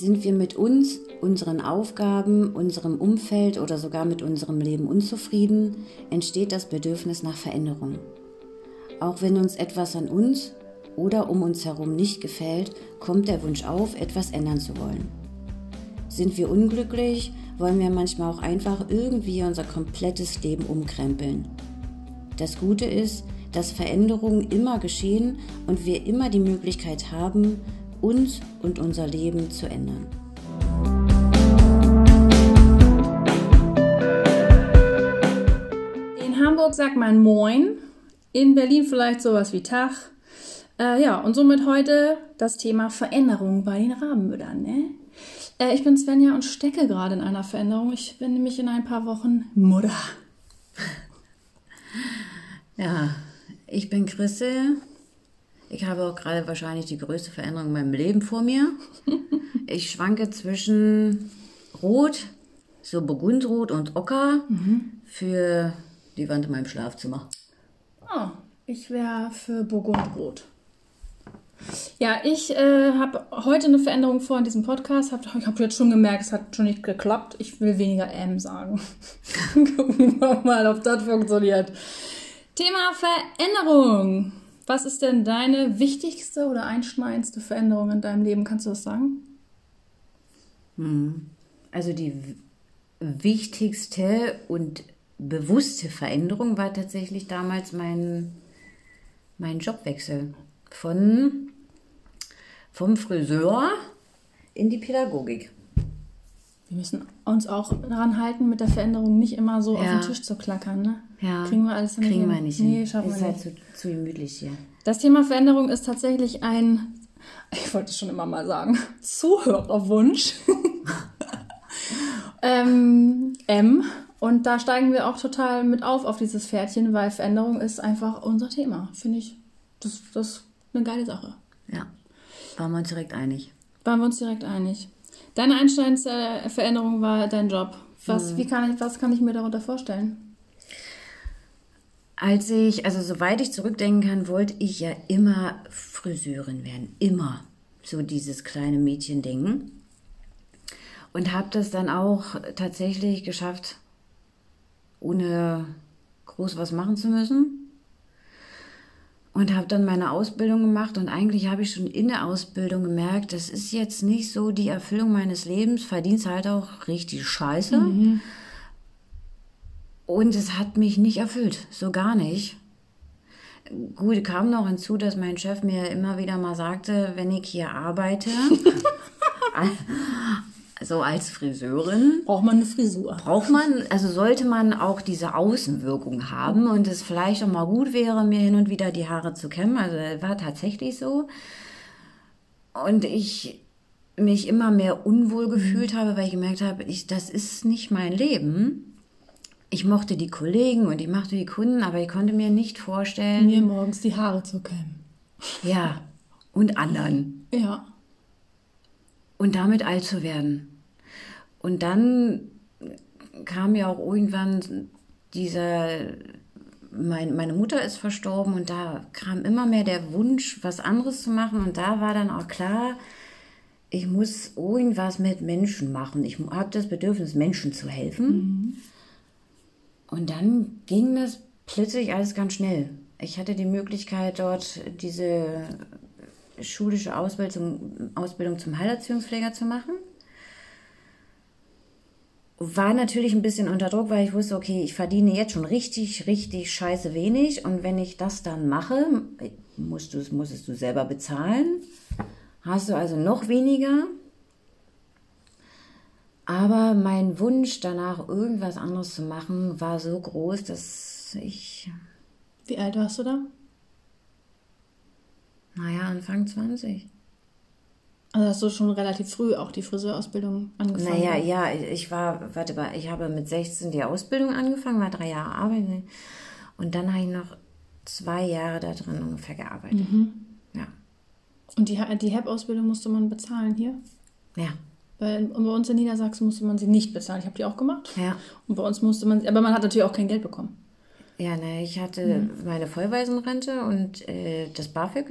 Sind wir mit uns, unseren Aufgaben, unserem Umfeld oder sogar mit unserem Leben unzufrieden, entsteht das Bedürfnis nach Veränderung. Auch wenn uns etwas an uns oder um uns herum nicht gefällt, kommt der Wunsch auf, etwas ändern zu wollen. Sind wir unglücklich, wollen wir manchmal auch einfach irgendwie unser komplettes Leben umkrempeln. Das Gute ist, dass Veränderungen immer geschehen und wir immer die Möglichkeit haben, uns und unser Leben zu ändern. In Hamburg sagt man Moin, in Berlin vielleicht sowas wie Tag. Äh, ja, und somit heute das Thema Veränderung bei den Rabenmüttern. Ne? Äh, ich bin Svenja und stecke gerade in einer Veränderung. Ich bin nämlich in ein paar Wochen Mutter. Ja, ich bin Chrisse. Ich habe auch gerade wahrscheinlich die größte Veränderung in meinem Leben vor mir. Ich schwanke zwischen Rot, so Burgundrot und Ocker für die Wand in meinem Schlafzimmer. Oh, ich wäre für Burgundrot. Ja, ich äh, habe heute eine Veränderung vor in diesem Podcast. Hab, ich habe jetzt schon gemerkt, es hat schon nicht geklappt. Ich will weniger M sagen. Gucken wir mal, ob das funktioniert. Thema Veränderung. Was ist denn deine wichtigste oder einschneidendste Veränderung in deinem Leben? Kannst du das sagen? Also die wichtigste und bewusste Veränderung war tatsächlich damals mein, mein Jobwechsel von vom Friseur in die Pädagogik. Wir müssen uns auch daran halten, mit der Veränderung nicht immer so auf Ja. den Tisch zu klackern. Ne? Ja, Kriegen wir alles kriegen hin? wir nicht Nee, hin. schaffen ist wir halt nicht. zu, zu gemütlich hier. Das Thema Veränderung ist tatsächlich ein, ich wollte es schon immer mal sagen, Zuhörerwunsch. ähm, M. Und da steigen wir auch total mit auf auf dieses Pferdchen, weil Veränderung ist einfach unser Thema. Finde ich, das, das ist eine geile Sache. Ja, waren wir uns direkt einig. Waren wir uns direkt einig. Deine einsteigendste Veränderung war dein Job. Was, wie kann ich, was kann ich mir darunter vorstellen? Als ich, also soweit ich zurückdenken kann, wollte ich ja immer Friseurin werden. Immer. So dieses kleine Mädchen-Ding. Und habe das dann auch tatsächlich geschafft, ohne groß was machen zu müssen. Und habe dann meine Ausbildung gemacht und eigentlich habe ich schon in der Ausbildung gemerkt, das ist jetzt nicht so die Erfüllung meines Lebens, verdienst halt auch richtig scheiße. Und es hat mich nicht erfüllt, so gar nicht. Gut, kam noch hinzu, dass mein Chef mir immer wieder mal sagte, wenn ich hier arbeite, so als Friseurin, Braucht man eine Frisur? braucht man, also sollte man auch diese Außenwirkung haben und es vielleicht auch mal gut wäre, mir hin und wieder die Haare zu kämmen. Also war tatsächlich so. Und ich mich immer mehr unwohl gefühlt habe, weil ich gemerkt habe, ich, das ist nicht mein Leben. Ich mochte die Kollegen und ich mochte die Kunden, aber ich konnte mir nicht vorstellen, Mir morgens die Haare zu kämmen. ja, und anderen. Ja. und damit alt zu werden. Und dann kam ja auch irgendwann dieser, mein, meine Mutter ist verstorben und da kam immer mehr der Wunsch, was anderes zu machen und da war dann auch klar, ich muss irgendwas mit Menschen machen. Ich habe das Bedürfnis, Menschen zu helfen. Und dann ging das plötzlich alles ganz schnell. Ich hatte die Möglichkeit, dort diese schulische Ausbildung, Ausbildung zum Heilerziehungspfleger zu machen. War natürlich ein bisschen unter Druck, weil ich wusste, okay, ich verdiene jetzt schon richtig, richtig scheiße wenig. Und wenn ich das dann mache, musst du, musstest du selber bezahlen. Hast du also noch weniger. Aber mein Wunsch danach, irgendwas anderes zu machen, war so groß, dass ich, Wie alt warst du da? naja, Anfang 20. Also hast du schon relativ früh auch die Friseurausbildung angefangen? Naja, ja, ich war, warte mal, ich habe mit 16 die Ausbildung angefangen, war drei Jahre arbeiten und dann habe ich noch zwei Jahre da drin ungefähr gearbeitet. Ja. Und die, die HEP-Ausbildung musste man bezahlen hier? Ja. Weil bei uns in Niedersachsen musste man sie nicht bezahlen. Ich habe die auch gemacht. Ja. Und bei uns musste man, aber man hat natürlich auch kein Geld bekommen. Ja, ne, ich hatte meine Vollwaisenrente und äh, das BAföG.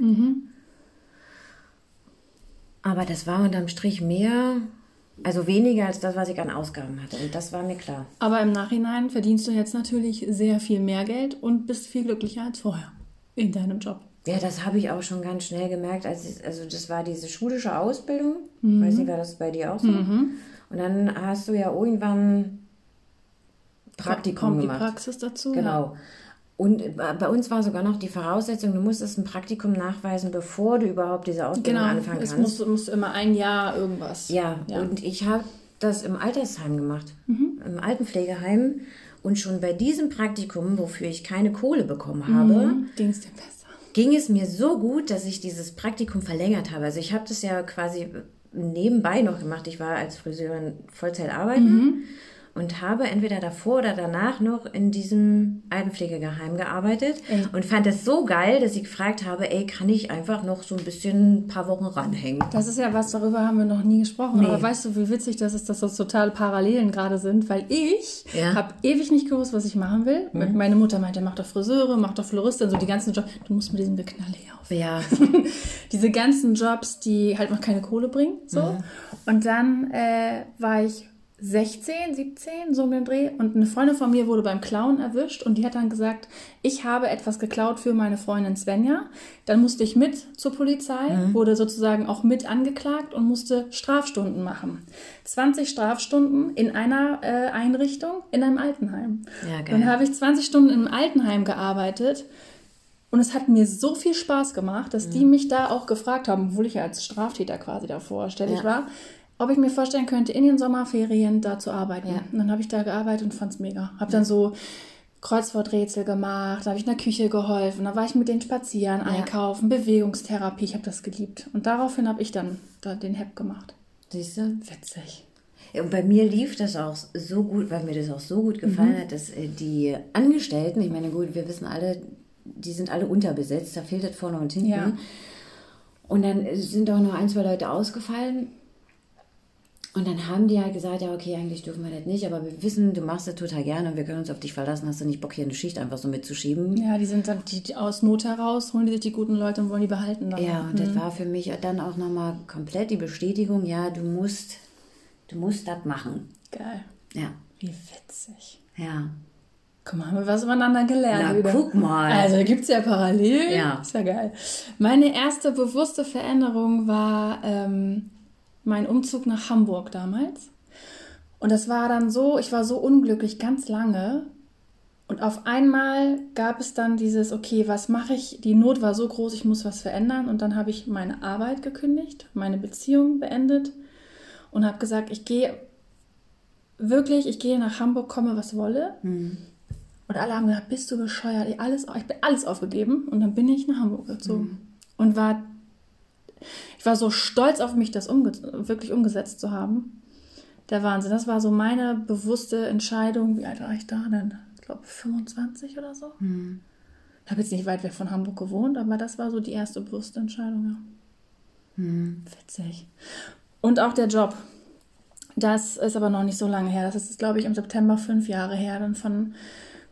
Aber das war unterm Strich mehr, also weniger als das, was ich an Ausgaben hatte. Und das war mir klar. Aber im Nachhinein verdienst du jetzt natürlich sehr viel mehr Geld und bist viel glücklicher als vorher in deinem Job. Ja, das habe ich auch schon ganz schnell gemerkt. Als ich, also das war diese schulische Ausbildung. Mhm. Weiß nicht, war das bei dir auch so? Mhm. Und dann hast du ja irgendwann Praktikum Kommt gemacht. die Praxis dazu? Genau. Ja. Und bei uns war sogar noch die Voraussetzung, du musstest ein Praktikum nachweisen, bevor du überhaupt diese Ausbildung genau, anfangen kannst. Genau, es musste immer ein Jahr irgendwas. Ja, ja. und ich habe das im Altersheim gemacht, mhm. im Altenpflegeheim. Und schon bei diesem Praktikum, wofür ich keine Kohle bekommen habe, mhm. ging es dir besser. Ging es mir so gut, dass ich dieses Praktikum verlängert habe. Also ich habe das ja quasi nebenbei noch gemacht. Ich war als Friseurin Vollzeit arbeiten. Mhm und habe entweder davor oder danach noch in diesem Altenpflegegeheim gearbeitet ey. und fand es so geil, dass ich gefragt habe, ey, kann ich einfach noch so ein bisschen ein paar Wochen ranhängen? Das ist ja was, darüber haben wir noch nie gesprochen. Nee. Aber weißt du, wie witzig das ist, dass das totale Parallelen gerade sind, weil ich ja. habe ewig nicht gewusst, was ich machen will. Mhm. Meine Mutter meinte, mach doch Friseure, mach doch Floristin, so die ganzen Jobs. Du musst mit diesem Geknalle hier auf. Ja. Diese ganzen Jobs, die halt noch keine Kohle bringen. So. Mhm. Und dann äh, war ich 16, 17, so um den Dreh. Und eine Freundin von mir wurde beim Klauen erwischt und die hat dann gesagt, ich habe etwas geklaut für meine Freundin Svenja. Dann musste ich mit zur Polizei, mhm. wurde sozusagen auch mit angeklagt und musste Strafstunden machen. 20 Strafstunden in einer äh, Einrichtung in einem Altenheim. Ja, geil. Dann habe ich 20 Stunden im Altenheim gearbeitet. Und es hat mir so viel Spaß gemacht, dass mhm. die mich da auch gefragt haben, obwohl ich ja als Straftäter quasi davor stellig ja. war, ob ich mir vorstellen könnte, in den Sommerferien da zu arbeiten. Ja. Und dann habe ich da gearbeitet und fand es mega. Habe dann so Kreuzworträtsel gemacht, da habe ich in der Küche geholfen, da war ich mit denen spazieren, einkaufen, Bewegungstherapie, ich habe das geliebt. Und daraufhin habe ich dann da den Hep gemacht. Siehst du? Witzig. Und bei mir lief das auch so gut, weil mir das auch so gut gefallen mhm. hat, dass äh, die Angestellten, ich meine, gut, wir wissen alle, die sind alle unterbesetzt, da fehlt das vorne und hinten. Ja. Und dann sind auch noch ein, zwei Leute ausgefallen. Und dann haben die halt gesagt, ja, okay, eigentlich dürfen wir das nicht, aber wir wissen, du machst das total gerne und wir können uns auf dich verlassen. Hast du nicht Bock, hier eine Schicht einfach so mitzuschieben? Ja, die sind dann die, aus Not heraus, holen die sich die guten Leute und wollen die behalten. Dann. Ja, und mhm. das war für mich dann auch nochmal komplett die Bestätigung, ja, du musst, du musst das machen. Geil. Ja. Wie witzig. Ja. Guck mal, haben wir was voneinander gelernt. Na, wieder. guck mal. Also da gibt es ja Parallelen. Ja. Ist ja geil. Meine erste bewusste Veränderung war... Ähm, mein Umzug nach Hamburg damals. Und das war dann so, ich war so unglücklich ganz lange. Und auf einmal gab es dann dieses, okay, was mache ich? Die Not war so groß, ich muss was verändern. Und dann habe ich meine Arbeit gekündigt, meine Beziehung beendet und habe gesagt, ich gehe wirklich, ich gehe nach Hamburg, komme was wolle. Mhm. Und alle haben gesagt, bist du bescheuert? Ich, alles, ich bin alles aufgegeben. Und dann bin ich nach Hamburg gezogen. Mhm. Und war ich war so stolz auf mich, das umge wirklich umgesetzt zu haben. Der Wahnsinn. Das war so meine bewusste Entscheidung. Wie alt war ich da denn? Ich glaube 25 oder so. Hm. Ich habe jetzt nicht weit weg von Hamburg gewohnt, aber das war so die erste bewusste Entscheidung, ja. Hm. Witzig. Und auch der Job. Das ist aber noch nicht so lange her. Das ist, glaube ich, im September fünf Jahre her. Dann von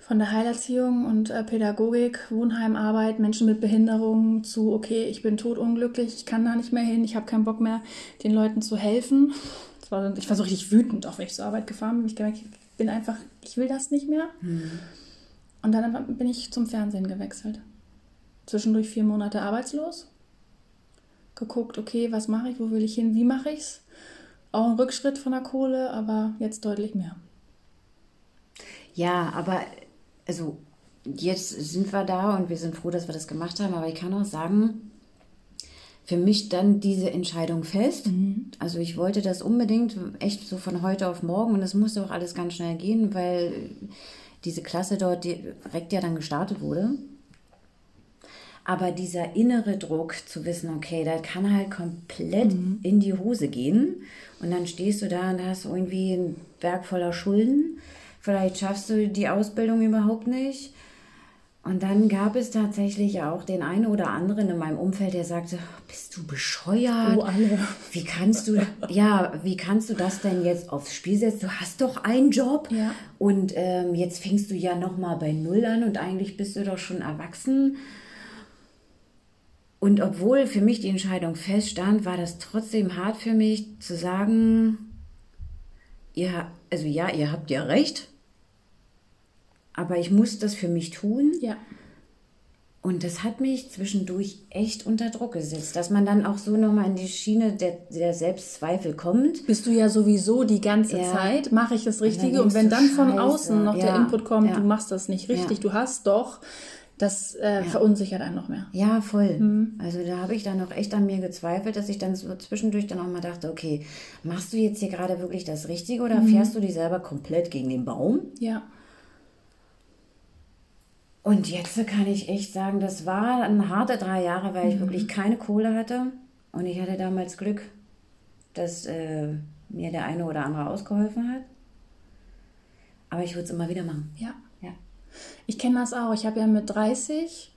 von der Heilerziehung und äh, Pädagogik, Wohnheimarbeit, Menschen mit Behinderungen zu, okay, ich bin totunglücklich, ich kann da nicht mehr hin, ich habe keinen Bock mehr, den Leuten zu helfen. War, ich war so richtig wütend, auch wenn ich zur Arbeit gefahren bin. Ich gemerkt, ich bin einfach, ich will das nicht mehr. Mhm. Und dann bin ich zum Fernsehen gewechselt. Zwischendurch vier Monate arbeitslos. Geguckt, okay, was mache ich, wo will ich hin, wie mache ich es? Auch ein Rückschritt von der Kohle, aber jetzt deutlich mehr. Ja, aber also jetzt sind wir da und wir sind froh, dass wir das gemacht haben, aber ich kann auch sagen, für mich dann diese Entscheidung fest. Mhm. Also ich wollte das unbedingt, echt so von heute auf morgen und es musste auch alles ganz schnell gehen, weil diese Klasse dort direkt ja dann gestartet wurde. Aber dieser innere Druck zu wissen, okay, das kann halt komplett mhm. in die Hose gehen. Und dann stehst du da und hast irgendwie einen Berg voller Schulden vielleicht schaffst du die Ausbildung überhaupt nicht. Und dann gab es tatsächlich auch den einen oder anderen in meinem Umfeld, der sagte, bist du bescheuert? Oh, alle. Wie kannst du, ja, wie kannst du das denn jetzt aufs Spiel setzen? Du hast doch einen Job ja. und ähm, jetzt fängst du ja noch mal bei Null an und eigentlich bist du doch schon erwachsen. Und obwohl für mich die Entscheidung feststand, war das trotzdem hart für mich zu sagen, ihr, also ja, ihr habt ja recht, aber ich muss das für mich tun. Ja. Und das hat mich zwischendurch echt unter Druck gesetzt, dass man dann auch so nochmal in die Schiene der, der Selbstzweifel kommt. Bist du ja sowieso die ganze ja. Zeit, mache ich das Richtige? Und, wenn dann von Scheiße. außen noch ja. der Input kommt, ja. du machst das nicht richtig, du hast doch, das äh, verunsichert einen noch mehr. Ja, voll. Mhm. Also da habe ich dann auch echt an mir gezweifelt, dass ich dann so zwischendurch dann auch mal dachte, okay, machst du jetzt hier gerade wirklich das Richtige oder mhm. fährst du dich selber komplett gegen den Baum? Ja. Und jetzt kann ich echt sagen, das waren harte drei Jahre, weil ich mhm. wirklich keine Kohle hatte. Und ich hatte damals Glück, dass äh, mir der eine oder andere ausgeholfen hat. Aber ich würde es immer wieder machen. Ja. ja. Ich kenne das auch. Ich habe ja mit 30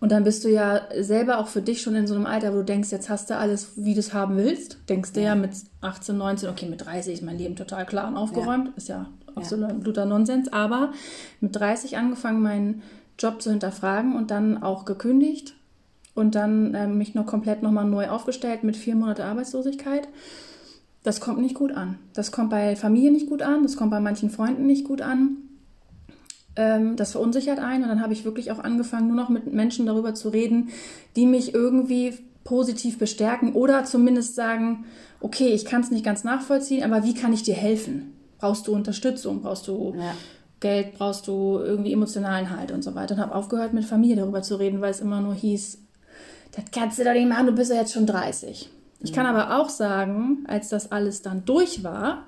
und dann bist du ja selber auch für dich schon in so einem Alter, wo du denkst, jetzt hast du alles, wie du es haben willst. Denkst du ja. ja mit 18, 19, okay, mit 30 ist mein Leben total klar und aufgeräumt. Ja. Ist ja absoluter ja. Nonsens. Aber mit 30 angefangen, meinen Job zu hinterfragen und dann auch gekündigt und dann äh, mich noch komplett nochmal neu aufgestellt mit vier Monate Arbeitslosigkeit. Das kommt nicht gut an. Das kommt bei Familie nicht gut an, das kommt bei manchen Freunden nicht gut an. Ähm, das verunsichert einen und dann habe ich wirklich auch angefangen, nur noch mit Menschen darüber zu reden, die mich irgendwie positiv bestärken oder zumindest sagen, okay, ich kann es nicht ganz nachvollziehen, aber wie kann ich dir helfen? Brauchst du Unterstützung, brauchst du ja. Geld, brauchst du irgendwie emotionalen Halt und so weiter. Und habe aufgehört, mit Familie darüber zu reden, weil es immer nur hieß, das kannst du doch nicht machen, du bist ja jetzt schon 30. Ich kann aber auch sagen, als das alles dann durch war,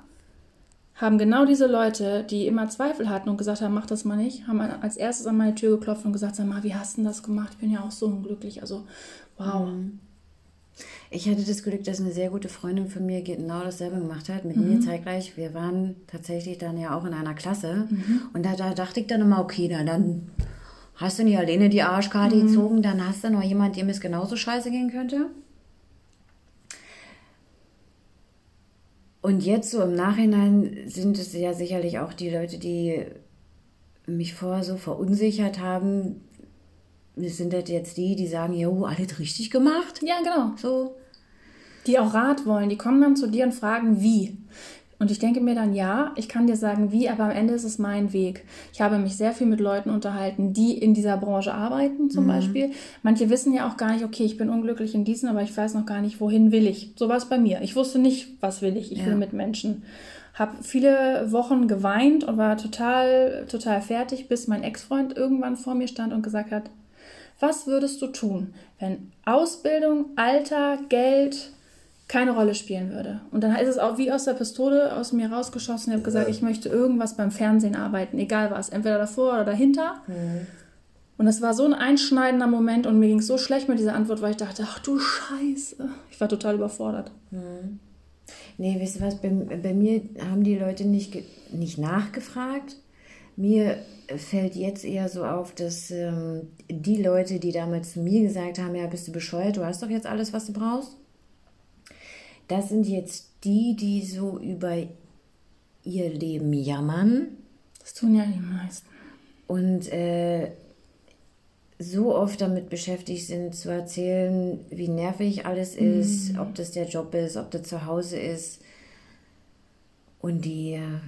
haben genau diese Leute, die immer Zweifel hatten und gesagt haben, mach das mal nicht, haben als erstes an meine Tür geklopft und gesagt, sag mal, wie hast du das gemacht? Ich bin ja auch so unglücklich. Also, wow. Mhm. Ich hatte das Glück, dass eine sehr gute Freundin von mir genau dasselbe gemacht hat, mit mhm. mir zeitgleich. Wir waren tatsächlich dann ja auch in einer Klasse. Mhm. Und da, da dachte ich dann immer, okay, na, dann hast du nicht alleine die Arschkarte mhm. gezogen, dann hast du noch jemand, dem es genauso scheiße gehen könnte. Und jetzt so im Nachhinein sind es ja sicherlich auch die Leute, die mich vorher so verunsichert haben, sind das jetzt die, die sagen, jo, alles richtig gemacht? Ja, genau. So. Die auch Rat wollen, die kommen dann zu dir und fragen, wie. Und ich denke mir dann, ja, ich kann dir sagen, wie, aber am Ende ist es mein Weg. Ich habe mich sehr viel mit Leuten unterhalten, die in dieser Branche arbeiten, zum mhm. Beispiel. Manche wissen ja auch gar nicht, okay, ich bin unglücklich in diesem, aber ich weiß noch gar nicht, wohin will ich. So war es bei mir. Ich wusste nicht, was will ich. Ich ja. will mit Menschen. Habe viele Wochen geweint und war total, total fertig, bis mein Ex-Freund irgendwann vor mir stand und gesagt hat, was würdest du tun, wenn Ausbildung, Alter, Geld keine Rolle spielen würde? Und dann ist es auch wie aus der Pistole aus mir rausgeschossen. Ich habe gesagt, ich möchte irgendwas beim Fernsehen arbeiten, egal was, entweder davor oder dahinter. Mhm. Und das war so ein einschneidender Moment und mir ging es so schlecht mit dieser Antwort, weil ich dachte, ach du Scheiße. Ich war total überfordert. Mhm. Nee, wisst ihr was, bei, bei mir haben die Leute nicht, nicht nachgefragt. Mir fällt jetzt eher so auf, dass ähm, die Leute, die damals zu mir gesagt haben, ja, bist du bescheuert, du hast doch jetzt alles, was du brauchst, das sind jetzt die, die so über ihr Leben jammern. Das tun ja die meisten. Und äh, so oft damit beschäftigt sind, zu erzählen, wie nervig alles ist, mhm. ob das der Job ist, ob das zu Hause ist. Und die äh,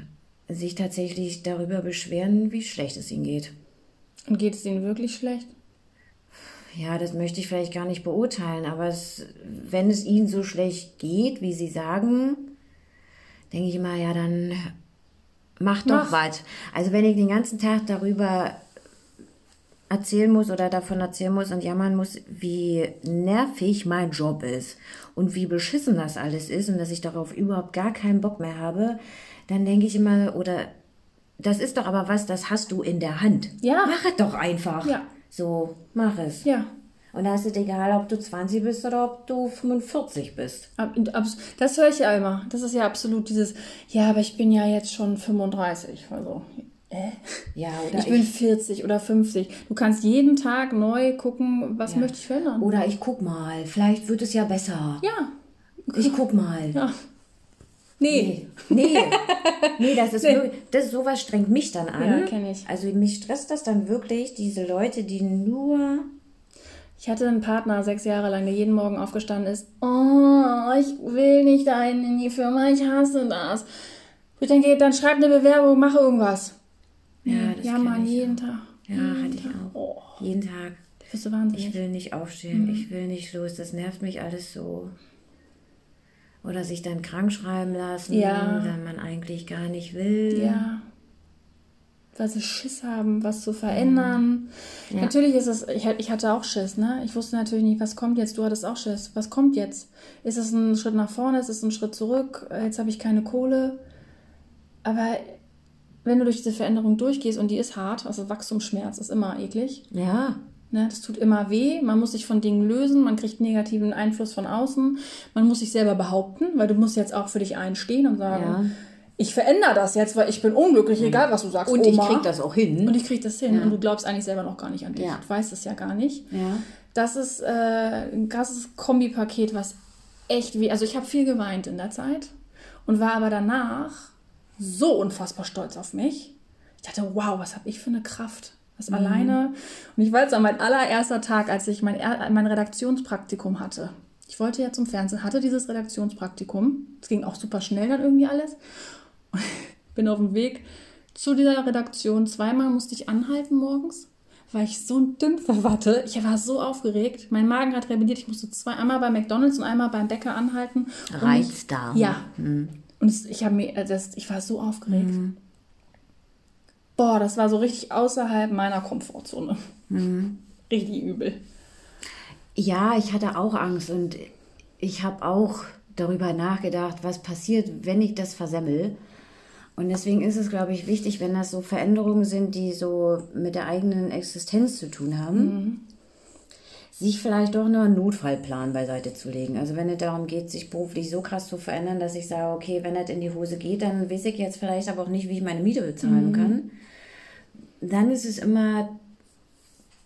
sich tatsächlich darüber beschweren, wie schlecht es ihnen geht. Und geht es ihnen wirklich schlecht? Ja, das möchte ich vielleicht gar nicht beurteilen, aber es, wenn es ihnen so schlecht geht, wie sie sagen, denke ich immer, ja, dann mach doch was. Also wenn ich den ganzen Tag darüber erzählen muss oder davon erzählen muss und jammern muss, wie nervig mein Job ist und wie beschissen das alles ist und dass ich darauf überhaupt gar keinen Bock mehr habe, dann denke ich immer, oder das ist doch aber was, das hast du in der Hand. Ja. Mach es doch einfach. Ja. So, mach es. Ja. Und da ist es egal, ob du 20 bist oder ob du 45 bist. Das höre ich ja immer. Das ist ja absolut dieses, ja, aber ich bin ja jetzt schon 35. Also, äh? Ja, oder ich bin ich, 40 oder 50. Du kannst jeden Tag neu gucken, was ja. möchte ich verändern. Oder ich guck mal, vielleicht wird es ja besser. Ja. Ich guck mal. Ja. Nee. Nee. Nee, das ist nee. Wirklich, das sowas strengt mich dann an. Ja, kenne ich. Also mich stresst das dann wirklich, diese Leute, die nur Ich hatte einen Partner sechs Jahre lang, der jeden Morgen aufgestanden ist. Oh, ich will nicht dahin in die Firma, ich hasse das. Ich denke, dann schreib eine Bewerbung, mach irgendwas. Ja, das ja Mann, jeden Tag. Ja, jeden hatte ich auch. Oh. Jeden Tag. Bist du wahnsinnig? Ich will nicht aufstehen, mhm. ich will nicht los, das nervt mich alles so. Oder sich dann krank schreiben lassen, ja. wenn man eigentlich gar nicht will. Ja weil sie Schiss haben, was zu verändern. Mhm. Ja. Natürlich ist es, ich, ich hatte auch Schiss, ne? Ich wusste natürlich nicht, was kommt jetzt. Du hattest auch Schiss. Was kommt jetzt? Ist es ein Schritt nach vorne? Ist es ein Schritt zurück? Jetzt habe ich keine Kohle. Aber wenn du durch diese Veränderung durchgehst und die ist hart, also Wachstumsschmerz ist immer eklig. Ja. Ne, das tut immer weh. Man muss sich von Dingen lösen. Man kriegt negativen Einfluss von außen. Man muss sich selber behaupten, weil du musst jetzt auch für dich einstehen und sagen, ja ich verändere das jetzt, weil ich bin unglücklich, egal was du sagst. Und Oma. ich krieg das auch hin. Und ich krieg das hin. Ja. Und du glaubst eigentlich selber noch gar nicht an dich. Ja. Du weißt es ja gar nicht. Das ist äh, ein krasses Kombipaket, was echt wie. Also ich habe viel geweint in der Zeit und war aber danach so unfassbar stolz auf mich. Ich dachte, wow, was habe ich für eine Kraft. Das mhm. alleine. Und ich weiß, an mein allererster Tag, als ich mein, mein Redaktionspraktikum hatte. Ich wollte ja zum Fernsehen, hatte dieses Redaktionspraktikum. Es ging auch super schnell dann irgendwie alles. bin auf dem Weg zu dieser Redaktion. Zweimal musste ich anhalten morgens, weil ich so ein Dümpfer hatte. Ich war so aufgeregt. Mein Magen hat rebelliert. Ich musste zwei, einmal bei McDonalds und einmal beim Bäcker anhalten. Reizdarm. Ja. Mhm. Und ich, mir, das, ich war so aufgeregt. Mhm. Boah, das war so richtig außerhalb meiner Komfortzone. Mhm. Richtig übel. Ja, ich hatte auch Angst und ich habe auch darüber nachgedacht, was passiert, wenn ich das versemmel. Und deswegen ist es, glaube ich, wichtig, wenn das so Veränderungen sind, die so mit der eigenen Existenz zu tun haben, mhm. sich vielleicht doch noch einen Notfallplan beiseite zu legen. Also wenn es darum geht, sich beruflich so krass zu verändern, dass ich sage, okay, wenn das in die Hose geht, dann weiß ich jetzt vielleicht aber auch nicht, wie ich meine Miete bezahlen mhm. kann. Dann ist es immer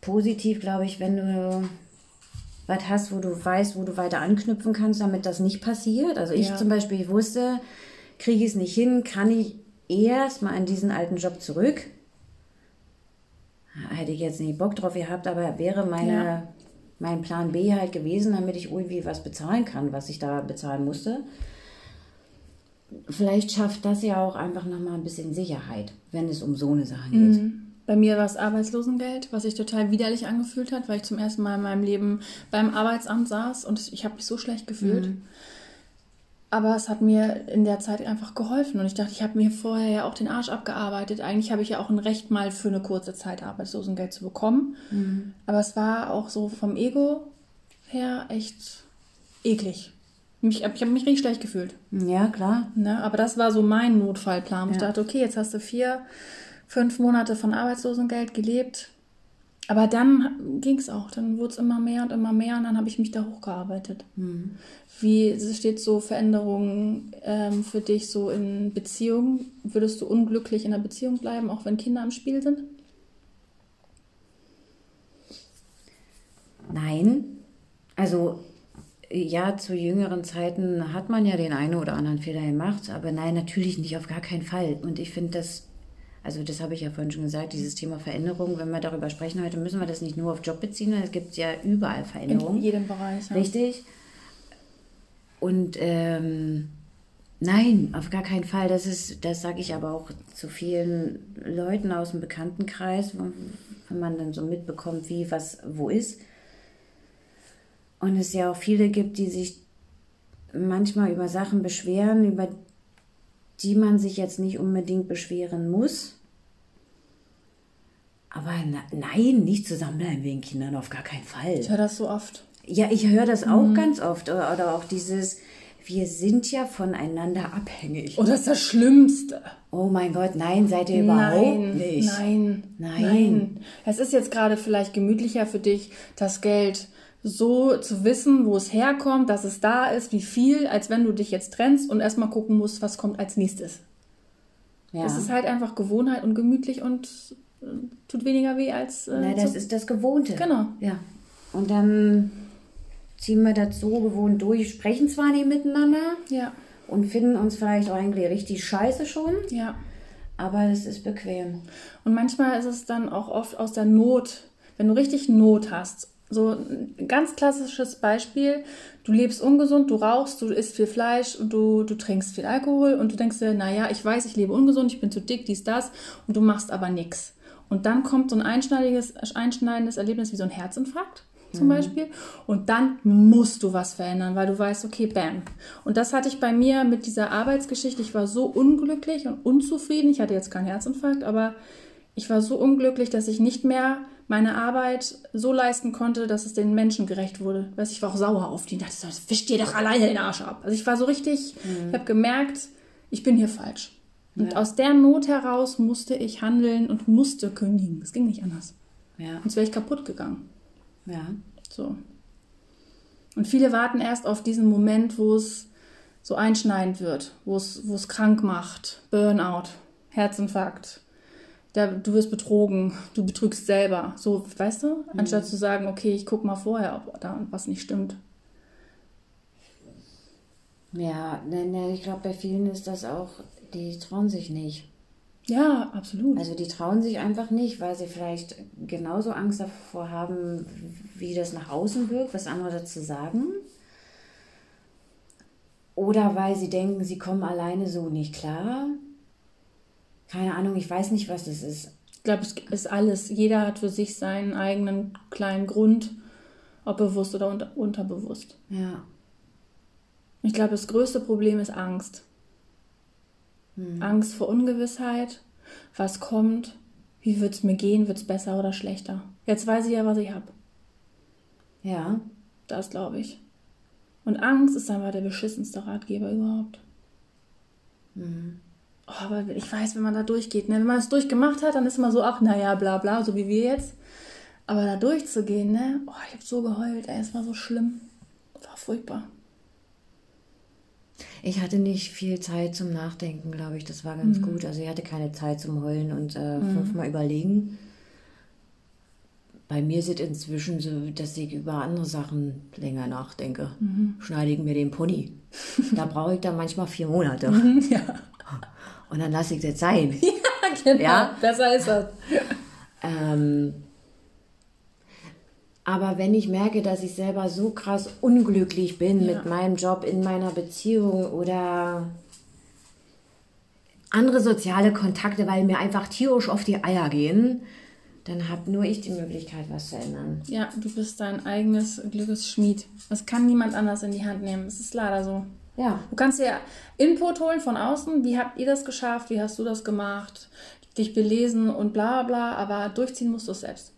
positiv, glaube ich, wenn du was hast, wo du weißt, wo du weiter anknüpfen kannst, damit das nicht passiert. Also ich ja. zum Beispiel wusste, kriege ich es nicht hin, kann ich erstmal an diesen alten Job zurück. Hätte ich jetzt nicht Bock drauf gehabt, aber wäre meine, ja. mein Plan B halt gewesen, damit ich irgendwie was bezahlen kann, was ich da bezahlen musste. Vielleicht schafft das ja auch einfach nochmal ein bisschen Sicherheit, wenn es um so eine Sache geht. Mhm. Bei mir war es Arbeitslosengeld, was sich total widerlich angefühlt hat, weil ich zum ersten Mal in meinem Leben beim Arbeitsamt saß und ich habe mich so schlecht gefühlt. Mhm. Aber es hat mir in der Zeit einfach geholfen. Und ich dachte, ich habe mir vorher ja auch den Arsch abgearbeitet. Eigentlich habe ich ja auch ein Recht, mal für eine kurze Zeit Arbeitslosengeld zu bekommen. Mhm. Aber es war auch so vom Ego her echt eklig. Ich, ich habe mich richtig schlecht gefühlt. Ja, klar. Ne? Aber das war so mein Notfallplan. Ja. Ich dachte, okay, jetzt hast du vier, fünf Monate von Arbeitslosengeld gelebt. Aber dann ging es auch. Dann wurde es immer mehr und immer mehr und dann habe ich mich da hochgearbeitet. Mhm. Wie steht so Veränderungen ähm, für dich so in Beziehungen? Würdest du unglücklich in der Beziehung bleiben, auch wenn Kinder im Spiel sind? Nein. Also ja, zu jüngeren Zeiten hat man ja den einen oder anderen Fehler gemacht, aber nein, natürlich nicht, auf gar keinen Fall. Und ich finde das also das habe ich ja vorhin schon gesagt, dieses Thema Veränderung, wenn wir darüber sprechen heute, müssen wir das nicht nur auf Job beziehen, es gibt ja überall Veränderungen. In jedem Bereich. Ja. Richtig. Und ähm, nein, auf gar keinen Fall. Das ist, das sage ich aber auch zu vielen Leuten aus dem Bekanntenkreis, wenn man dann so mitbekommt, wie was wo ist. Und es ja auch viele gibt, die sich manchmal über Sachen beschweren, über die man sich jetzt nicht unbedingt beschweren muss. Aber na, nein, nicht zusammenbleiben wegen Kindern, auf gar keinen Fall. Ich höre das so oft. Ja, ich höre das auch mhm. ganz oft. Oder, oder, auch dieses, wir sind ja voneinander abhängig. Oh, das ist das Schlimmste. Oh mein Gott, nein, seid ihr überhaupt nein, nicht. Nein, nein, nein. Es ist jetzt gerade vielleicht gemütlicher für dich, das Geld so zu wissen, wo es herkommt, dass es da ist, wie viel, als wenn du dich jetzt trennst und erstmal gucken musst, was kommt als nächstes. Ja. Es ist halt einfach Gewohnheit und gemütlich und äh, tut weniger weh als. Äh, Na, das so. ist das Gewohnte. Genau. Ja. Und dann ziehen wir das so gewohnt durch, sprechen zwar nicht miteinander. Ja. Und finden uns vielleicht auch eigentlich richtig scheiße schon. Ja. Aber es ist bequem. Und manchmal ist es dann auch oft aus der Not, wenn du richtig Not hast So ein ganz klassisches Beispiel. Du lebst ungesund, du rauchst, du isst viel Fleisch und du, du trinkst viel Alkohol und du denkst dir, naja, ich weiß, ich lebe ungesund, ich bin zu dick, dies, das und du machst aber nichts. Und dann kommt so ein einschneidendes, einschneidendes Erlebnis wie so ein Herzinfarkt zum mhm. Beispiel. Und dann musst du was verändern, weil du weißt, okay, bam. Und das hatte ich bei mir mit dieser Arbeitsgeschichte. Ich war so unglücklich und unzufrieden. Ich hatte jetzt keinen Herzinfarkt, aber ich war so unglücklich, dass ich nicht mehr meine Arbeit so leisten konnte, dass es den Menschen gerecht wurde. Weißt, ich war auch sauer auf die. Ich dachte, das wischt dir doch alleine den Arsch ab. Also ich war so richtig, mhm. ich habe gemerkt, ich bin hier falsch. Und ja. aus der Not heraus musste ich handeln und musste kündigen. Es ging nicht anders. Ja. Sonst wäre ich kaputt gegangen. Ja. So. Und viele warten erst auf diesen Moment, wo es so einschneidend wird, wo es, wo es krank macht, Burnout, Herzinfarkt, der, du wirst betrogen, du betrügst selber. So, weißt du? Mhm. Anstatt zu sagen, okay, ich guck mal vorher, ob da was nicht stimmt. Ja, ne, ne, ich glaube, bei vielen ist das auch, die trauen sich nicht. Ja, absolut. Also die trauen sich einfach nicht, weil sie vielleicht genauso Angst davor haben, wie das nach außen wirkt, was andere dazu sagen. Oder weil sie denken, sie kommen alleine so nicht klar. Keine Ahnung, ich weiß nicht, was das ist. Ich glaube, es ist alles. Jeder hat für sich seinen eigenen kleinen Grund, ob bewusst oder unter, unterbewusst. Ja. Ich glaube, das größte Problem ist Angst. Hm. Angst vor Ungewissheit. Was kommt? Wie wird es mir gehen? Wird es besser oder schlechter? Jetzt weiß ich ja, was ich habe. Ja. Das glaube ich. Und Angst ist einfach der beschissenste Ratgeber überhaupt. Mhm. Oh, aber ich weiß, wenn man da durchgeht, ne? wenn man es durchgemacht hat, dann ist man so, ach, naja, bla bla, so wie wir jetzt. Aber da durchzugehen, ne? Oh, ich habe so geheult, ey, es war so schlimm. Es war furchtbar. Ich hatte nicht viel Zeit zum Nachdenken, glaube ich. Das war ganz mhm. gut. Also ich hatte keine Zeit zum Heulen und äh, mhm. fünfmal überlegen. Bei mir ist es inzwischen so, dass ich über andere Sachen länger nachdenke. Mhm. Schneide ich mir den Pony. da brauche ich dann manchmal vier Monate. Mhm, ja. Und dann lasse ich das sein. Ja, genau. Ja? Besser ist das. Ähm, aber wenn ich merke, dass ich selber so krass unglücklich bin ja. mit meinem Job in meiner Beziehung oder andere soziale Kontakte, weil mir einfach tierisch auf die Eier gehen, dann habe nur ich die Möglichkeit, was zu ändern. Ja, du bist dein eigenes Glückesschmied. Das kann niemand anders in die Hand nehmen. Es ist leider so. Ja. Du kannst dir Input holen von außen. Wie habt ihr das geschafft? Wie hast du das gemacht? Dich belesen und bla bla, aber durchziehen musst du es selbst.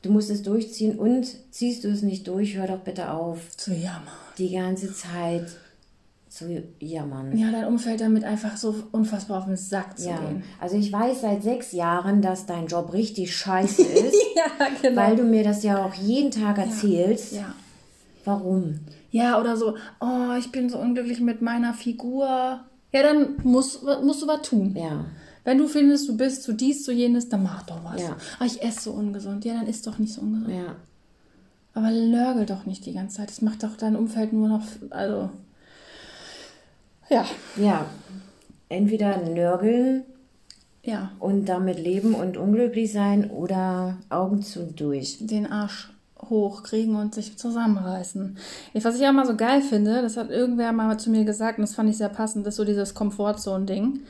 Du musst es durchziehen und ziehst du es nicht durch, hör doch bitte auf. Zu jammern. Die ganze Zeit zu jammern. Ja, dein Umfeld damit einfach so unfassbar auf den Sack zu ja. gehen. Also ich weiß seit sechs Jahren, dass dein Job richtig scheiße ist. ja, genau. Weil du mir das ja auch jeden Tag erzählst. Ja. ja. Warum? Ja, oder so, oh, ich bin so unglücklich mit meiner Figur. Ja, dann musst, musst du was tun. Ja. Wenn du findest, du bist zu dies, zu jenes, dann mach doch was. Ja. Oh, ich esse so ungesund. Ja, dann isst doch nicht so ungesund. Ja. Aber lörgel doch nicht die ganze Zeit. Das macht doch dein Umfeld nur noch, also, ja. Ja. Entweder nörgeln ja. und damit leben und unglücklich sein oder Augen zu durch. Den Arsch hochkriegen und sich zusammenreißen. Was ich auch mal so geil finde, das hat irgendwer mal zu mir gesagt und das fand ich sehr passend, ist so dieses Komfortzone-Ding.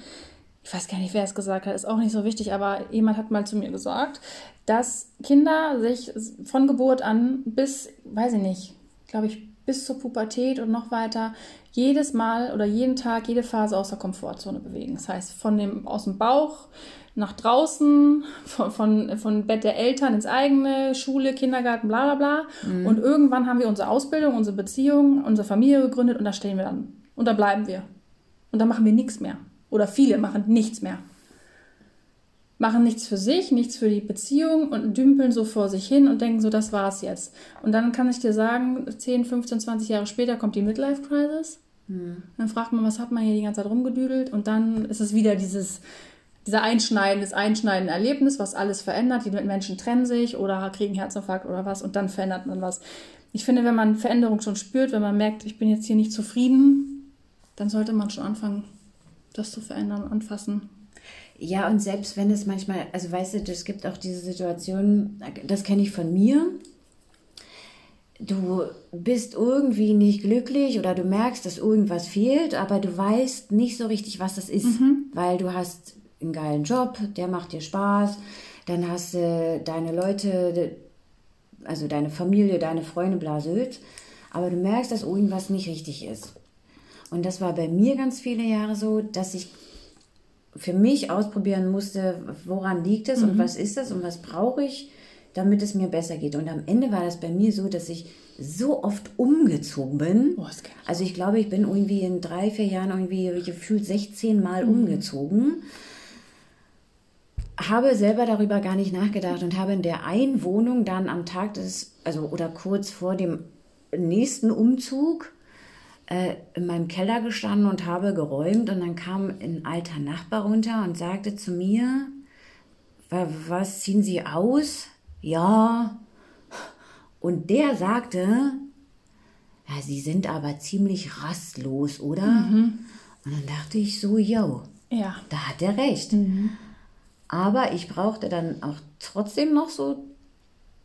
Ich weiß gar nicht, wer es gesagt hat, ist auch nicht so wichtig, aber jemand hat mal zu mir gesagt, dass Kinder sich von Geburt an bis, weiß ich nicht, glaube ich, bis zur Pubertät und noch weiter jedes Mal oder jeden Tag, jede Phase aus der Komfortzone bewegen. Das heißt, von dem, aus dem Bauch nach draußen, von, von, von Bett der Eltern ins eigene, Schule, Kindergarten, bla bla bla. Mhm. Und irgendwann haben wir unsere Ausbildung, unsere Beziehung, unsere Familie gegründet und da stehen wir dann. Und da bleiben wir. Und da machen wir nichts mehr. Oder viele machen nichts mehr. Machen nichts für sich, nichts für die Beziehung und dümpeln so vor sich hin und denken so, das war's jetzt. Und dann kann ich dir sagen, 10, 15, 20 Jahre später kommt die Midlife Crisis. Mhm. Dann fragt man, was hat man hier die ganze Zeit rumgedüdelt? Und dann ist es wieder dieses dieser einschneidendes, einschneidende Erlebnis, was alles verändert. Die Menschen trennen sich oder kriegen Herzinfarkt oder was und dann verändert man was. Ich finde, wenn man Veränderung schon spürt, wenn man merkt, ich bin jetzt hier nicht zufrieden, dann sollte man schon anfangen, das zu verändern, anfassen. Ja, und selbst wenn es manchmal, also weißt du, es gibt auch diese Situation, das kenne ich von mir, du bist irgendwie nicht glücklich oder du merkst, dass irgendwas fehlt, aber du weißt nicht so richtig, was das ist, weil du hast einen geilen Job, der macht dir Spaß, dann hast du deine Leute, also deine Familie, deine Freunde, blasöd, aber du merkst, dass irgendwas nicht richtig ist. Und das war bei mir ganz viele Jahre so, dass ich für mich ausprobieren musste, woran liegt es und was ist es und was brauche ich, damit es mir besser geht. Und am Ende war das bei mir so, dass ich so oft umgezogen bin. Oh, ich. Also ich glaube, ich bin irgendwie in drei, vier Jahren irgendwie gefühlt 16 Mal umgezogen. Habe selber darüber gar nicht nachgedacht und habe in der einen Wohnung dann am Tag des, also oder kurz vor dem nächsten Umzug äh, in meinem Keller gestanden und habe geräumt und dann kam ein alter Nachbar runter und sagte zu mir, "Wa- was ziehen Sie aus? Ja. Und der sagte, ja, Sie sind aber ziemlich rastlos, oder? Und dann dachte ich so, yo, Ja. da hat er recht. Aber ich brauchte dann auch trotzdem noch so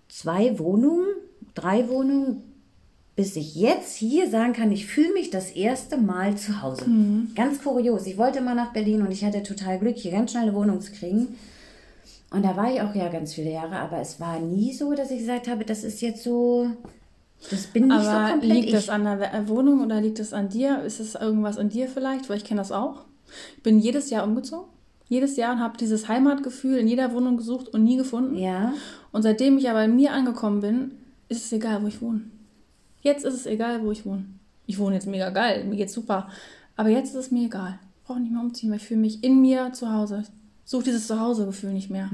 zwei Wohnungen, drei Wohnungen, bis ich jetzt hier sagen kann, ich fühle mich das erste Mal zu Hause. Ganz kurios. Ich wollte mal nach Berlin und ich hatte total Glück, hier ganz schnell eine Wohnung zu kriegen. Und da war ich auch ja ganz viele Jahre, aber es war nie so, dass ich gesagt habe, das ist jetzt so, das bin nicht so Aber komplett liegt ich. das an der We- Wohnung oder liegt es an dir? Ist es irgendwas an dir vielleicht? Weil ich kenne das auch. Ich bin jedes Jahr umgezogen. Jedes Jahr und habe dieses Heimatgefühl in jeder Wohnung gesucht und nie gefunden. ja, Und seitdem ich aber bei mir angekommen bin, ist es egal, wo ich wohne. Jetzt ist es egal, wo ich wohne. Ich wohne jetzt mega geil, mir geht's super. Aber jetzt ist es mir egal. Ich brauche nicht mehr umziehen, weil ich fühle mich in mir zu Hause. Ich suche dieses Zuhause-Gefühl nicht mehr.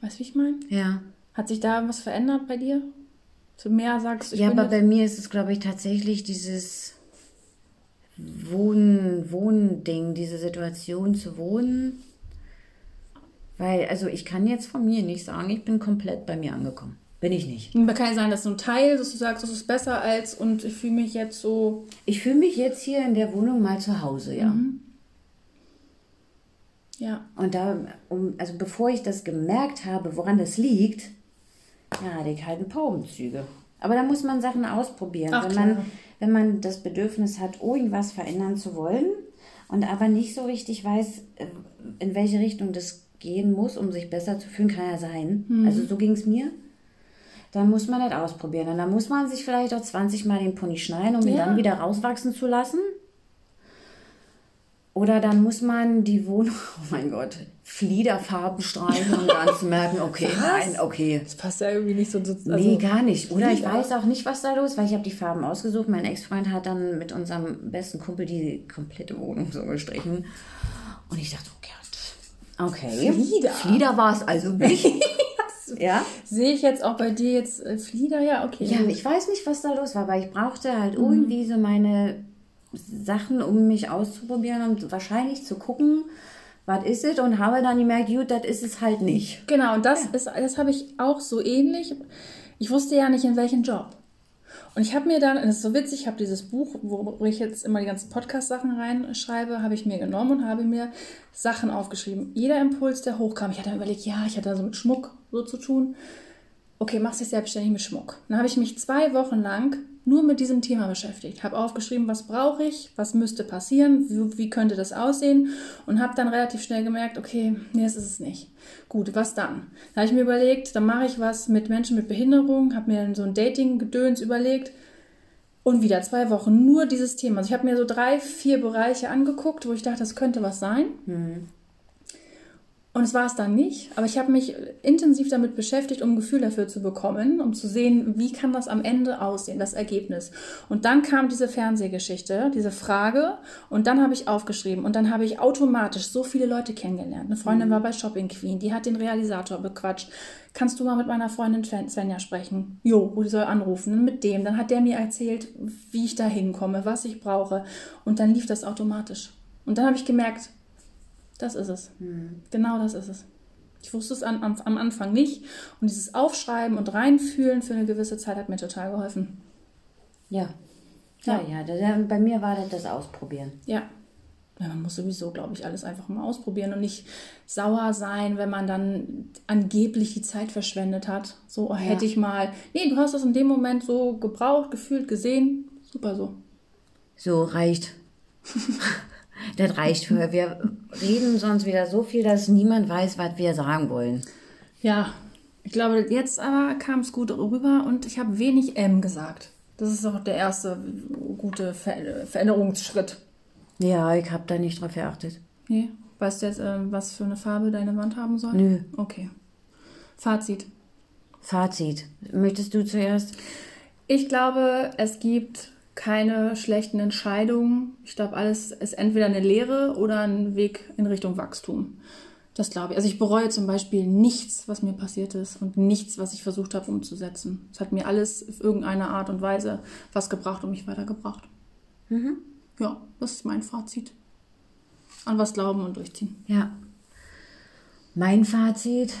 Weißt du, wie ich meine? ja. Hat sich da was verändert bei dir? Du mehr sagst, ich ja, aber bei mir ist es, glaube ich, tatsächlich dieses Wohnen, Wohnen-Ding, diese Situation zu wohnen. Weil, also ich kann jetzt von mir nicht sagen, ich bin komplett bei mir angekommen. Bin ich nicht. Aber kann ja sein, dass so ein Teil, dass du sagst, das ist besser als und ich fühle mich jetzt so. Ich fühle mich jetzt hier in der Wohnung mal zu Hause, ja. Ja. Und da, um, also bevor ich das gemerkt habe, woran das liegt, ja, hatte ich halt ein paar Umzüge. Aber da muss man Sachen ausprobieren. Ach, wenn, klar. man, wenn man das Bedürfnis hat, irgendwas verändern zu wollen und aber nicht so richtig weiß, äh, in welche Richtung das gehen muss, um sich besser zu fühlen, kann ja sein. Mhm. Also so ging es mir. Dann muss man das ausprobieren. Und dann muss man sich vielleicht auch 20 Mal den Pony schneiden, um ihn Ja. dann wieder rauswachsen zu lassen. Oder dann muss man die Wohnung, oh mein Gott, Fliederfarben streichen, um dann zu merken, okay, nein, okay. Das passt ja irgendwie nicht so. so also, nee, gar nicht. Oder ich Flieder. weiß auch nicht, was da los ist, weil ich habe die Farben ausgesucht. Mein Ex-Freund hat dann mit unserem besten Kumpel die komplette Wohnung so gestrichen. Und ich dachte, okay, okay. Flieder. Flieder war es also nicht. ja? Sehe ich jetzt auch bei dir jetzt äh, Flieder? Ja, okay. Ja, ich weiß nicht, was da los war, weil ich brauchte halt irgendwie so meine Sachen, um mich auszuprobieren und wahrscheinlich zu gucken, was ist es und habe dann gemerkt, gut, das ist es halt nicht. Genau, und das ist, das habe ich auch so ähnlich. Ich wusste ja nicht, in welchen Job. Und ich habe mir dann, das ist so witzig, ich habe dieses Buch, wo ich jetzt immer die ganzen Podcast-Sachen reinschreibe, habe ich mir genommen und habe mir Sachen aufgeschrieben. Jeder Impuls, der hochkam, ich hatte dann überlegt, ja, ich hatte da so mit Schmuck so zu tun. Okay, machst dich selbstständig mit Schmuck. Dann habe ich mich zwei Wochen lang nur mit diesem Thema beschäftigt. Habe aufgeschrieben, was brauche ich, was müsste passieren, wie, wie könnte das aussehen und habe dann relativ schnell gemerkt, okay, nee, das ist es nicht. Gut, was dann? Da habe ich mir überlegt, dann mache ich was mit Menschen mit Behinderung, habe mir dann so ein Dating-Gedöns überlegt und wieder zwei Wochen nur dieses Thema. Also ich habe mir so drei, vier Bereiche angeguckt, wo ich dachte, das könnte was sein. Und es war es dann nicht, aber ich habe mich intensiv damit beschäftigt, um ein Gefühl dafür zu bekommen, um zu sehen, wie kann das am Ende aussehen, das Ergebnis. Und dann kam diese Fernsehgeschichte, diese Frage, und dann habe ich aufgeschrieben und dann habe ich automatisch so viele Leute kennengelernt. Eine Freundin war bei Shopping Queen, die hat den Realisator bequatscht. Kannst du mal mit meiner Freundin Sven- Svenja sprechen? Jo, wo die soll anrufen. Und mit dem, dann hat der mir erzählt, wie ich da hinkomme, was ich brauche. Und dann lief das automatisch. Und dann habe ich gemerkt, das ist es. Genau das ist es. Ich wusste es an, am, am Anfang nicht. Und dieses Aufschreiben und Reinfühlen für eine gewisse Zeit hat mir total geholfen. Ja. Ja, ja, da- bei mir war das das Ausprobieren. Ja. man muss sowieso, glaube ich, alles einfach mal ausprobieren und nicht sauer sein, wenn man dann angeblich die Zeit verschwendet hat. So oh, hätte ich mal. Nee, du hast das in dem Moment so gebraucht, gefühlt, gesehen. Super so. So reicht. das reicht für. Wir reden sonst wieder so viel, dass niemand weiß, was wir sagen wollen. Ja, ich glaube, jetzt aber kam es gut rüber und ich habe wenig M gesagt. Das ist auch der erste gute Ver Veränderungsschritt. Ja, ich habe da nicht drauf geachtet. Nee. Weißt du jetzt, äh, was für eine Farbe deine Wand haben soll? Nö. Okay. Fazit. Fazit. Möchtest du zuerst? Ich glaube, es gibt keine schlechten Entscheidungen. Ich glaube, alles ist entweder eine Lehre oder ein Weg in Richtung Wachstum. Das glaube ich. Also ich bereue zum Beispiel nichts, was mir passiert ist und nichts, was ich versucht habe umzusetzen. Es hat mir alles auf irgendeine Art und Weise was gebracht und mich weitergebracht. Mhm. Ja, das ist mein Fazit. An was glauben und durchziehen. Ja. Mein Fazit.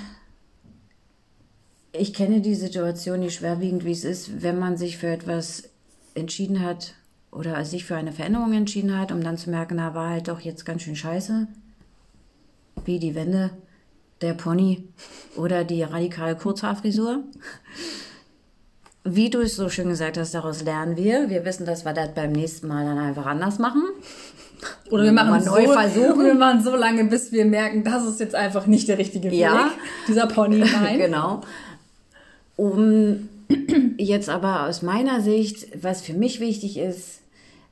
Ich kenne die Situation nicht schwerwiegend, wie es ist, wenn man sich für etwas entschieden hat oder sich für eine Veränderung entschieden hat, um dann zu merken, na, war halt doch jetzt ganz schön scheiße. Wie die Wände, der Pony oder die radikale Kurzhaarfrisur. Wie du es so schön gesagt hast, daraus lernen wir. Wir wissen, dass wir das beim nächsten Mal dann einfach anders machen. Oder wir machen Mal so, neu versuchen. Wir machen so lange, bis wir merken, das ist jetzt einfach nicht der richtige Weg. Ja. Dieser Pony, nein. genau. Um jetzt aber aus meiner Sicht, was für mich wichtig ist,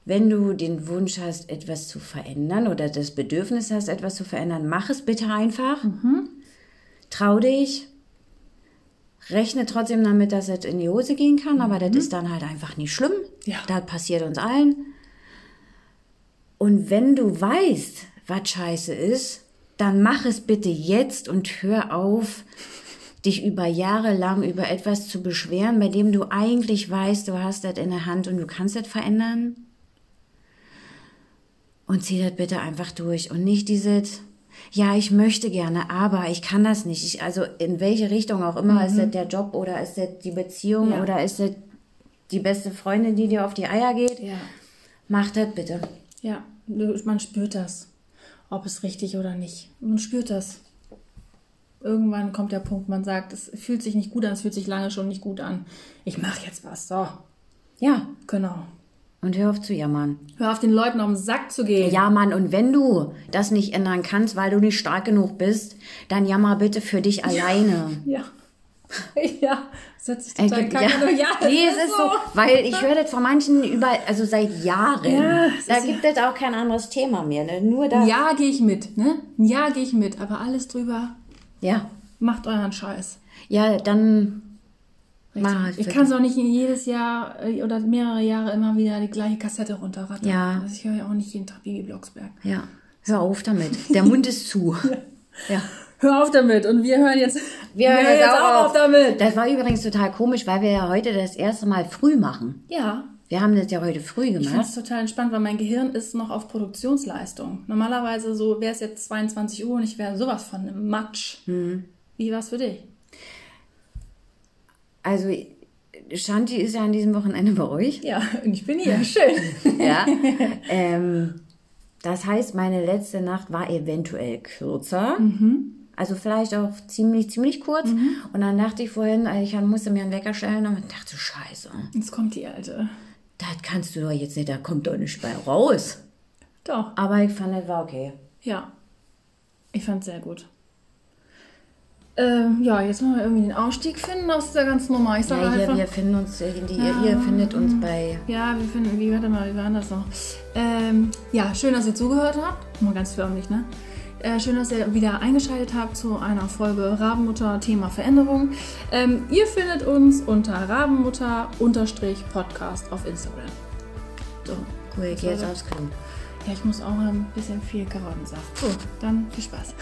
wenn du den Wunsch hast, etwas zu verändern oder das Bedürfnis hast, etwas zu verändern, mach es bitte einfach. Trau dich. Rechne trotzdem damit, dass es in die Hose gehen kann, aber das ist dann halt einfach nicht schlimm. Ja. Das passiert uns allen. Und wenn du weißt, was scheiße ist, dann mach es bitte jetzt und hör auf, dich über Jahre lang über etwas zu beschweren, bei dem du eigentlich weißt, du hast das in der Hand und du kannst das verändern. Und zieh das bitte einfach durch und nicht dieses, ja, ich möchte gerne, aber ich kann das nicht. Ich, also in welche Richtung auch immer, ist das der Job oder ist das die Beziehung Ja. oder ist das die beste Freundin, die dir auf die Eier geht? Ja. Mach das bitte. Ja, man spürt das, ob es richtig oder nicht. Man spürt das. Irgendwann kommt der Punkt, man sagt, es fühlt sich nicht gut an, es fühlt sich lange schon nicht gut an. Ich mache jetzt was. So, Ja, genau. und hör auf zu jammern. Hör auf, den Leuten auf den Sack zu gehen. Ja, Mann, und wenn du das nicht ändern kannst, weil du nicht stark genug bist, dann jammer bitte für dich alleine. Ja. Ja, das hört sich Ey, total kacke ja. Ja, das nee, es ist so, weil ich höre das von manchen über, also seit Jahren. Ja, es da ist gibt es auch kein anderes Thema mehr, ne? nur da. Jahr gehe ich mit, ne? Jahr gehe ich mit, aber alles drüber, Ja, macht euren Scheiß. ja, dann halt Ich kann es auch nicht jedes Jahr äh, oder mehrere Jahre immer wieder die gleiche Kassette runterrattern. Ja. Also ich höre ja auch nicht jeden Tag Bibi Blocksberg. Ja, hör auf damit. Der Mund ist zu. ja. Hör auf damit und wir hören jetzt, Wir hören jetzt auch auf. damit. Das war übrigens total komisch, weil wir ja heute das erste Mal früh machen. Ja, Wir haben das ja heute früh ich finde gemacht. es total entspannt, weil mein Gehirn ist noch auf Produktionsleistung. Normalerweise so wäre es jetzt 22 Uhr und ich wäre sowas von einem Matsch. Mhm. Wie war es für dich? Also, Shanti ist ja an diesem Wochenende bei euch. Ja, und ich bin hier. Schön. Ja. ähm, das heißt, meine letzte Nacht war eventuell kürzer. Also vielleicht auch ziemlich, ziemlich kurz. Und dann dachte ich vorhin, äh, ich musste mir einen Wecker stellen und dachte, scheiße, Jetzt kommt die alte. Das kannst du doch jetzt nicht, da kommt doch nicht bei raus. Doch. Aber ich fand, das war okay. Ja. Ich fand es sehr gut. Ähm, ja, jetzt müssen wir irgendwie den Ausstieg finden aus der ganzen Nummer. Ich sag Ja, hier, einfach. wir finden uns, äh, die, ihr findet uns bei Ja, wir finden, wie, warte mal, wie war das noch? Ähm, ja, schön, dass ihr zugehört habt. Mal ganz förmlich, ne? Äh, schön, dass ihr wieder eingeschaltet habt zu einer Folge Rabenmutter Thema Veränderung. Ähm, ihr findet uns unter Rabenmutter-Podcast auf Instagram. So, Cool, jetzt aufs Klo. ja, ich muss auch ein bisschen viel Karottensaft. So, dann viel Spaß.